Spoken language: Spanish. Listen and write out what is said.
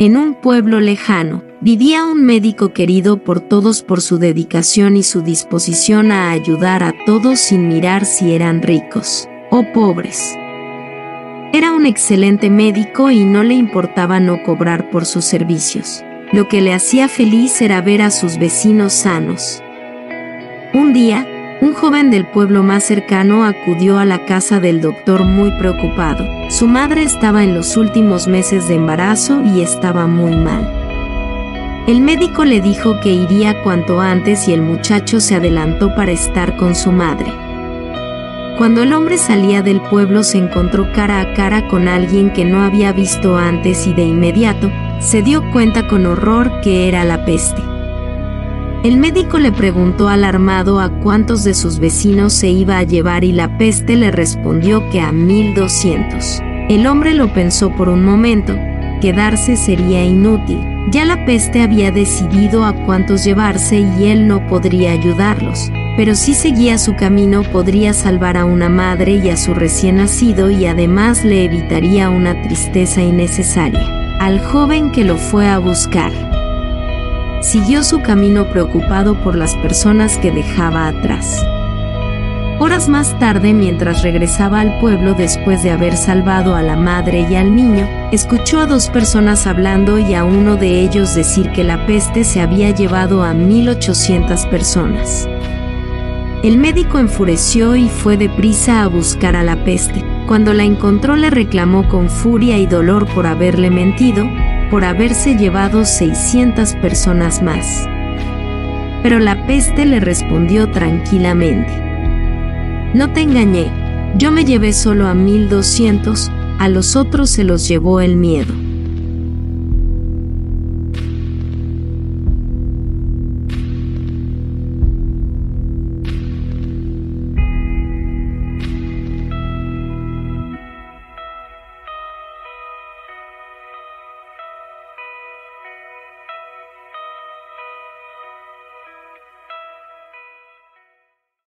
En un pueblo lejano, vivía un médico querido por todos por su dedicación y su disposición a ayudar a todos sin mirar si eran ricos o pobres. Era un excelente médico y no le importaba no cobrar por sus servicios. Lo que le hacía feliz era ver a sus vecinos sanos. Un día, un joven del pueblo más cercano acudió a la casa del doctor muy preocupado. Su madre estaba en los últimos meses de embarazo y estaba muy mal. El médico le dijo que iría cuanto antes y el muchacho se adelantó para estar con su madre. Cuando el hombre salía del pueblo se encontró cara a cara con alguien que no había visto antes y de inmediato se dio cuenta con horror que era la peste. El médico le preguntó alarmado a cuántos de sus vecinos se iba a llevar y la peste le respondió que a 1200. El hombre lo pensó por un momento, quedarse sería inútil. Ya la peste había decidido a cuántos llevarse y él no podría ayudarlos pero si seguía su camino podría salvar a una madre y a su recién nacido y además le evitaría una tristeza innecesaria. Al joven que lo fue a buscar. Siguió su camino preocupado por las personas que dejaba atrás. Horas más tarde, mientras regresaba al pueblo después de haber salvado a la madre y al niño, escuchó a dos personas hablando y a uno de ellos decir que la peste se había llevado a 1800 personas. El médico enfureció y fue deprisa a buscar a la peste. Cuando la encontró le reclamó con furia y dolor por haberle mentido, por haberse llevado 600 personas más. Pero la peste le respondió tranquilamente. No te engañé, yo me llevé solo a 1200, a los otros se los llevó el miedo.